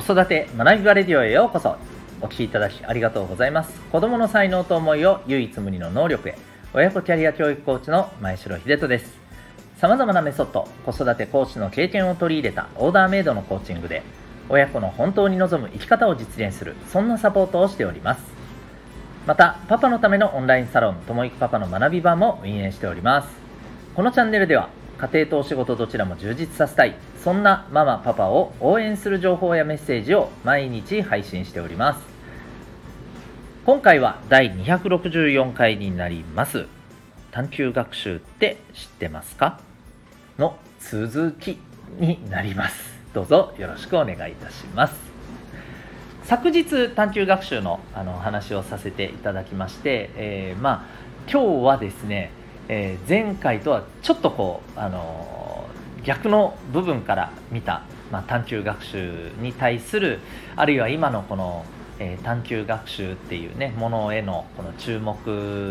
子育て学びバレディオへようこそ。お聞きいただきありがとうございます。子供の才能と思いを唯一無二の能力へ。親子キャリア教育コーチの前城秀人です。様々なメソッド子育てコーチの経験を取り入れたオーダーメイドのコーチングで親子の本当に望む生き方を実現するそんなサポートをしております。またパパのためのオンラインサロンともいくパパの学び場も運営しております。このチャンネルでは家庭とお仕事どちらも充実させたい。そんなママパパを応援する情報やメッセージを毎日配信しております。今回は第264回になります。探究学習って知ってますか？の続きになります。どうぞよろしくお願いいたします。昨日探究学習のあの話をさせていただきまして、えー、まあ今日はですねえー、前回とはちょっとこう、あのー、逆の部分から見た、まあ、探究学習に対するあるいは今のこの、えー、探究学習っていうねものへのこの注目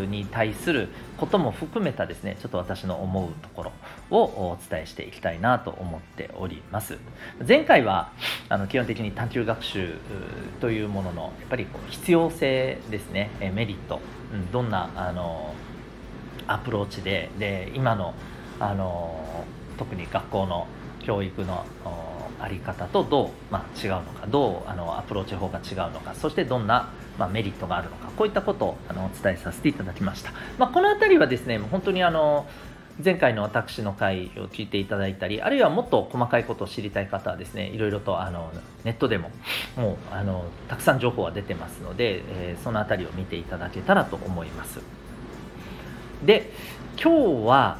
に対することも含めたですねちょっと私の思うところをお伝えしていきたいなと思っております。前回はあの基本的に探究学習というもののやっぱりこう必要性ですねメリット、うん、どんなあのアプローチでで今のあの特に学校の教育のあり方とどう、まあ、違うのかどうあのアプローチ法が違うのかそしてどんな、まあ、メリットがあるのかこういったことをあのお伝えさせていただきました、まあ、この辺りはですね本当にあの前回の私の回を聞いていただいたりあるいはもっと細かいことを知りたい方はですねいろいろとあのネットでももうあのたくさん情報が出てますので、えー、その辺りを見ていただけたらと思います。で今日は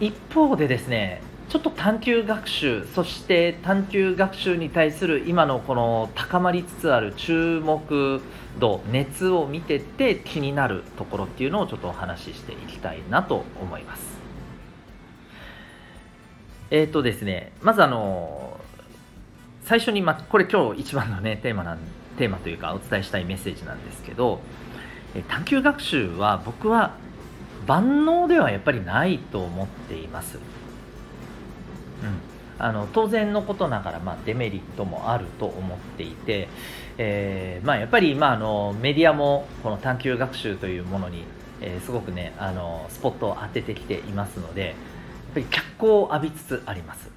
一方でですねちょっと探究学習そして探究学習に対する今のこの高まりつつある注目度熱を見てて気になるところっていうのをちょっとお話ししていきたいなと思います。えっ、ー、とですねまずあの最初に、ま、これ今日一番のねテーマなんテーマというかお伝えしたいメッセージなんですけど探究学習は僕は万能ではやっぱりないと思っています。うんあの当然のことながら、まあ、デメリットもあると思っていて、えーまあ、やっぱり今あのメディアもこの探究学習というものに、えー、すごくねあのスポットを当ててきていますのでやっぱり脚光を浴びつつあります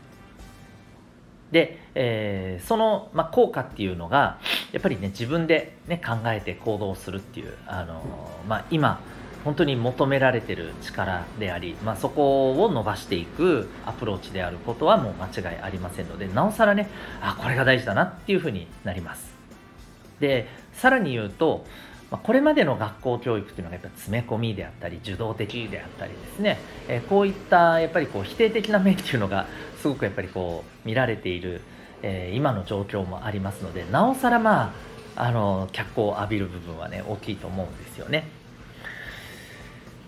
で、えー、その、まあ、効果っていうのがやっぱりね自分で、ね、考えて行動するっていうあの、まあ、今本当に求められてる力であり、まあ、そこを伸ばしていくアプローチであることはもう間違いありませんのでなおさらねあこれが大事だなっていうふうになりますでさらに言うとこれまでの学校教育っていうのがやっぱ詰め込みであったり受動的であったりですね、えこういったやっぱりこう否定的な面っていうのがすごくやっぱりこう見られている、え今の状況もありますのでなおさらまああの脚光を浴びる部分はね大きいと思うんですよね。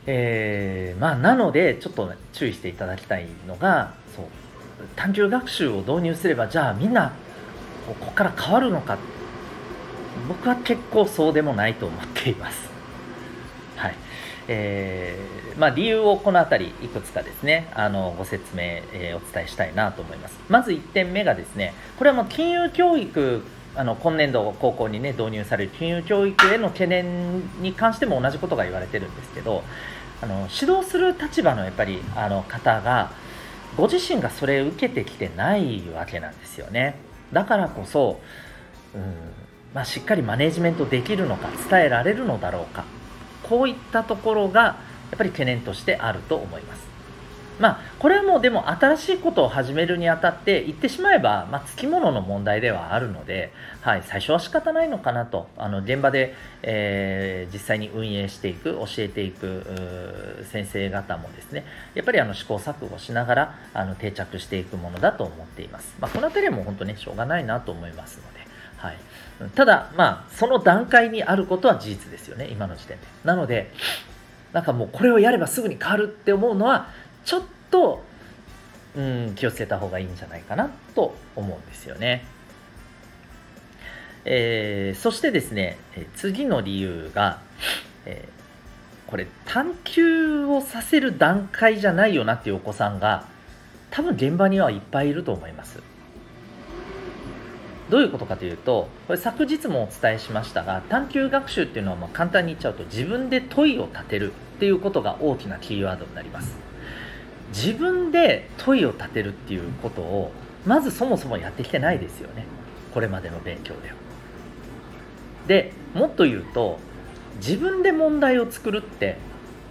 えー、まあ、なのでちょっと注意していただきたいのがそう探究学習を導入すればじゃあみんなここから変わるのか僕は結構そうでもないと思っています。はいえーまあ、理由をこの辺りいくつかですねあのご説明、えー、お伝えしたいなと思います。まず1点目がですねこれはもう金融教育あの今年度高校にね導入される金融教育への懸念に関しても同じことが言われてるんですけどあの指導する立場のやっぱりあの方がご自身がそれを受けてきてないわけなんですよね。だからこそ、うんまあ、しっかりマネジメントできるのか伝えられるのだろうかこういったところがやっぱり懸念としてあると思います。まあ、これはもうでも新しいことを始めるにあたって言ってしまえば、まあ、つきものの問題ではあるので、はい、最初は仕方ないのかなとあの現場で、えー、実際に運営していく教えていく先生方もですねやっぱりあの試行錯誤しながらあの定着していくものだと思っています、まあ、この辺りも本当ねしょうがないなと思いますので、はい、ただまあその段階にあることは事実ですよね今の時点で。なのでなんかもうこれをやればすぐに変わるって思うのはちょっと、うん、気をつけた方がいいんじゃないかなと思うんですよね。えー、そしてですね、次の理由が、えー、これ探求をさせる段階じゃないよなっていうお子さんが多分現場にはいっぱいいると思います。どういうことかというとこれ昨日もお伝えしましたが探究学習っていうのはま簡単に言っちゃうと自分で問いを立てるっていうことが大きなキーワードになります自分で問いを立てるっていうことをまずそもそもやってきてないですよね。これまでの勉強では。でもっと言うと自分で問題を作るって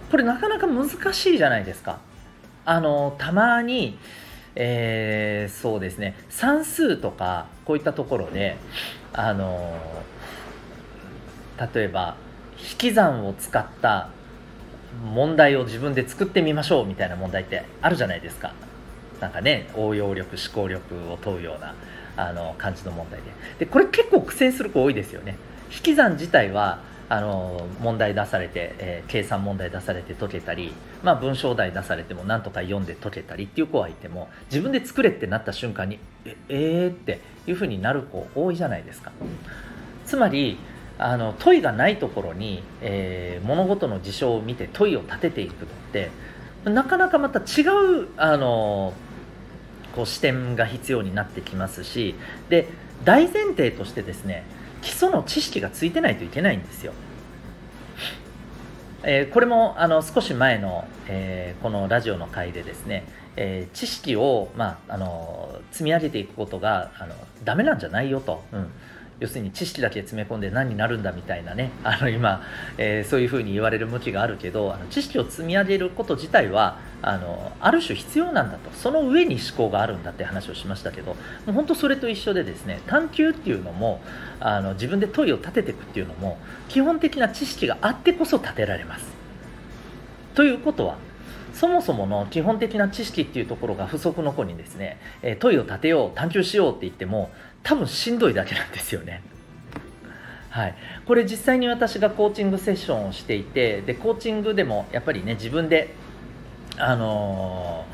これなかなか難しいじゃないですか。あのたまにえー、そうですね算数とかこういったところであの例えば引き算を使った問題を自分で作ってみましょうみたいな問題ってあるじゃないですか。なんかね応用力思考力を問うようなあの感じの問題で。でこれ結構苦戦する子多いですよね。引き算自体はあの問題出されて、えー、計算問題出されて解けたり、まあ、文章題出されても何とか読んで解けたりっていう子はいても自分で作れってなった瞬間にええー、っていうふうになる子多いじゃないですか。つまりあの問いがないところに、えー、物事の事象を見て問いを立てていくのってなかなかまた違うあのこう視点が必要になってきますしで大前提としてですね基礎の知識がついてないといけないんですよ。えー、これもあの少し前の、えー、このラジオの回でですね、えー、知識を、まあ、あの積み上げていくことがあのダメなんじゃないよと、うん、要するに知識だけ詰め込んで何になるんだみたいなねあの今、えー、そういうふうに言われる向きがあるけどあの知識を積み上げること自体はあのある種必要なんだとその上に思考があるんだって話をしましたけどもう本当それと一緒でですね探求っていうのもあの自分で問いを立てていくっていうのも基本的な知識があってこそ立てられます。ということはそもそもの基本的な知識っていうところが不足の子にですね、え問いを立てよう探求しようって言っても多分しんどいだけなんですよね。はい、これ実際に私がコーチングセッションをしていてでコーチングでもやっぱりね自分で、あの、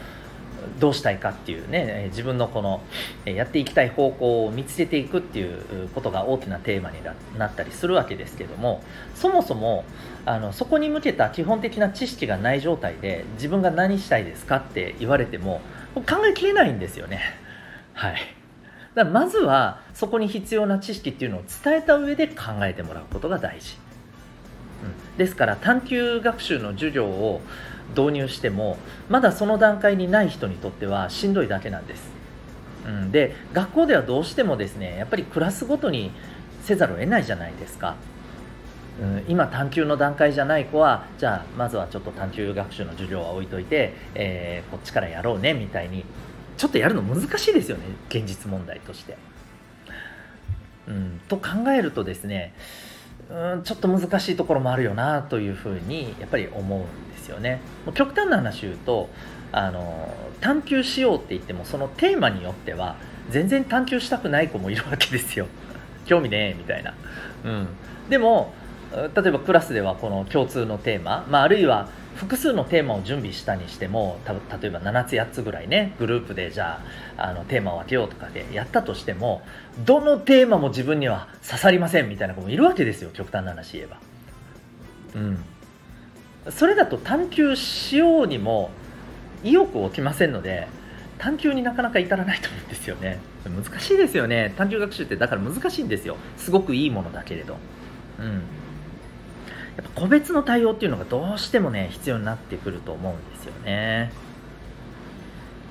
どうしたいかっていうね自分のこのやっていきたい方向を見つけていくっていうことが大きなテーマになったりするわけですけどもそもそもあのそこに向けた基本的な知識がない状態で自分が何したいですかって言われても考えきれないんですよね。はい。だからまずはそこに必要な知識っていうのを伝えた上で考えてもらうことが大事、うん、ですから探究学習の授業を導入してもまだその段階にない人にとってはしんどいだけなんです、うん、で学校ではどうしてもですねやっぱりクラスごとにせざるを得ないじゃないですか。うん、今探究の段階じゃない子はじゃあまずはちょっと探究学習の授業は置いといて、えー、こっちからやろうねみたいにちょっとやるの難しいですよね現実問題として。うん、と考えるとですねうんちょっと難しいところもあるよなというふうにやっぱり思うんですよね。もう極端な話言うとあの探求しようって言ってもそのテーマによっては全然探求したくない子もいるわけですよ。興味ねえみたいな。うん、でも例えばクラスではこの共通のテーマ、まあ、あるいは複数のテーマを準備したにしても例えば7つ8つぐらいねグループでじゃああのテーマを分けようとかでやったとしてもどのテーマも自分には刺さりませんみたいな子もいるわけですよ極端な話言えば。うん、それだと探求しようにも意欲を起きませんので探求になかなか至らないと思うんですよね。難しいですよね。探究学習ってだから難しいんですよ。すごくいいものだけれど。うん。やっぱ個別の対応っていうのがどうしてもね必要になってくると思うんですよね。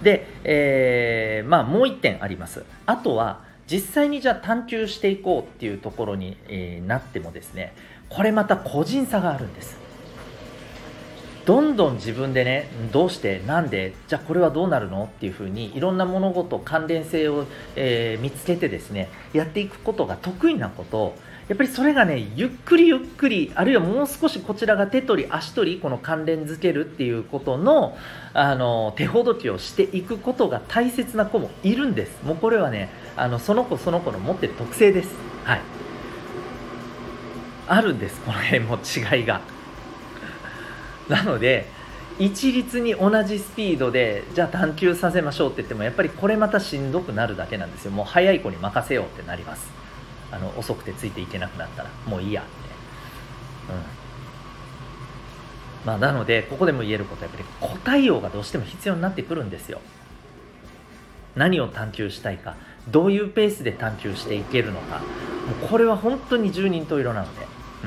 で、えー、まあもう1点あります。あとは実際にじゃあ探求していこうっていうところに、えー、なってもですねこれまた個人差があるんです。どんどん自分でねどうしてなんでじゃあこれはどうなるの？っていうふうにいろんな物事関連性を、えー、見つけてですねやっていくことが得意なこと。やっぱりそれがねゆっくりゆっくりあるいはもう少しこちらが手取り足取りこの関連づけるっていうことのあの手ほどきをしていくことが大切な子もいるんです。もうこれはねあのその子その子の持ってる特性です。はい。あるんです。この辺も違いが。なので一律に同じスピードでじゃあ探求させましょうって言ってもやっぱりこれまたしんどくなるだけなんですよ。もう早い子に任せようってなります。あの遅くてついていけなくなったらもういいやって、うん。まあ、なのでここでも言えることはやっぱり答えようがどうしても必要になってくるんですよ。何を探求したいかどういうペースで探求していけるのか。もうこれは本当に十人十色なので、う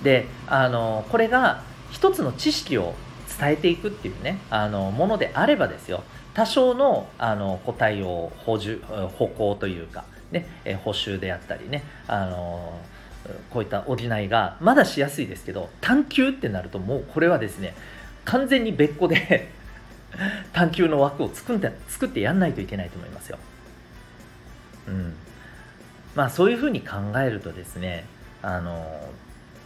ん、であのこれが一つの知識を伝えていくっていうねあのものであればですよ多少のあの個体を補充歩行というか、ね、補修であったりねあのこういった補いがまだしやすいですけど探求ってなるともうこれはですね完全に別個で 探求の枠を作って作ってやんないといけないと思いますよ。うん、まあそういうふうに考えるとですねあの、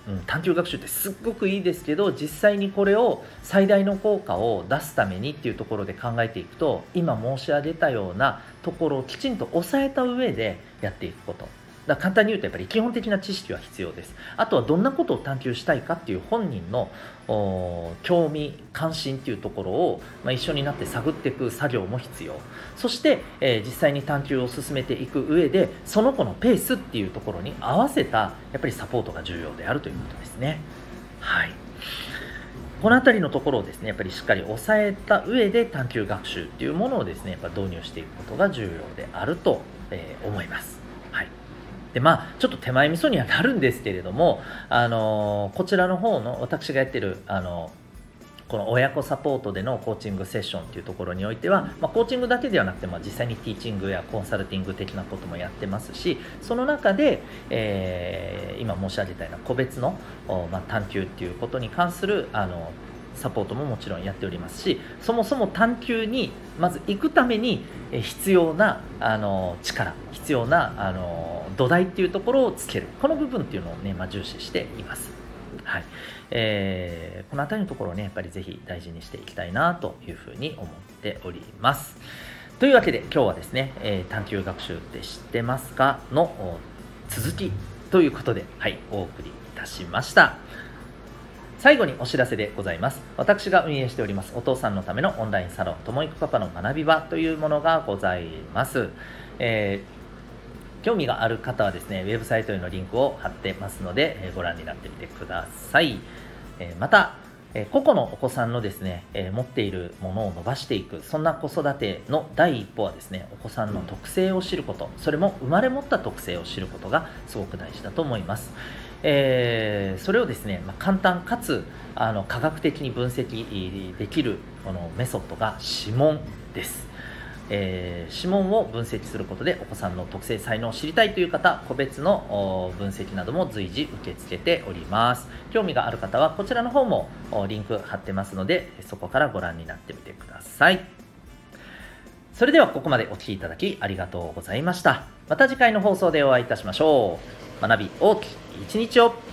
うん、探究学習ってすっごくいいですけど実際にこれを最大の効果を出すためにっていうところで考えていくと今申し上げたようなところをきちんと押さえた上でやっていくこと。だ簡単に言うとやっぱり基本的な知識は必要です。あとはどんなことを探求したいかっていう本人の興味関心っていうところを、まあ、一緒になって探っていく作業も必要。そして、えー、実際に探求を進めていく上でその子のペースっていうところに合わせたやっぱりサポートが重要であるということですね。はい。この辺りのところをですねやっぱりしっかり押さえた上で探究学習っていうものをですねやっぱ導入していくことが重要であると、えー、思います。でまあちょっと手前味噌にはなるんですけれども、あのこちらの方の私がやってる、あのこの親子サポートでのコーチングセッションっていうところにおいては、まあ、コーチングだけではなくて、まあ、実際にティーチングやコンサルティング的なこともやってますしその中で、えー、今申し上げたような個別の、まあ、探求っていうことに関するあのサポートももちろんやっておりますしそもそも探求にまず行くために必要なあの力必要なあの土台っていうところをつけるこの部分っていうのをね、まあ、重視しています。はいえー、この辺りのところをねやっぱりぜひ大事にしていきたいなというふうに思っております。というわけで今日はですね、えー、探究学習って知ってますかの続きということで、はい、お送りいたしました。最後にお知らせでございます。私が運営しております、お父さんのためのオンラインサロン、ともいくパパの学び場というものがございます。えー、興味がある方はですね、ウェブサイトへのリンクを貼ってますので、えご覧になってみてください。えまた、え個々のお子さんのですね、え持っているものを伸ばしていく、そんな子育ての第一歩はですね、お子さんの特性を知ること、それも生まれ持った特性を知ることがすごく大事だと思います。えー、それをですね、まあ、簡単かつあの科学的に分析できるこのメソッドが指紋です。えー、指紋を分析することでお子さんの特性才能を知りたいという方個別の分析なども随時受け付けております。興味がある方はこちらの方もリンク貼ってますのでそこからご覧になってみてください。それではここまでお聴きいただきありがとうございました。また次回の放送でお会いいたしましょう。学び大きい一日を。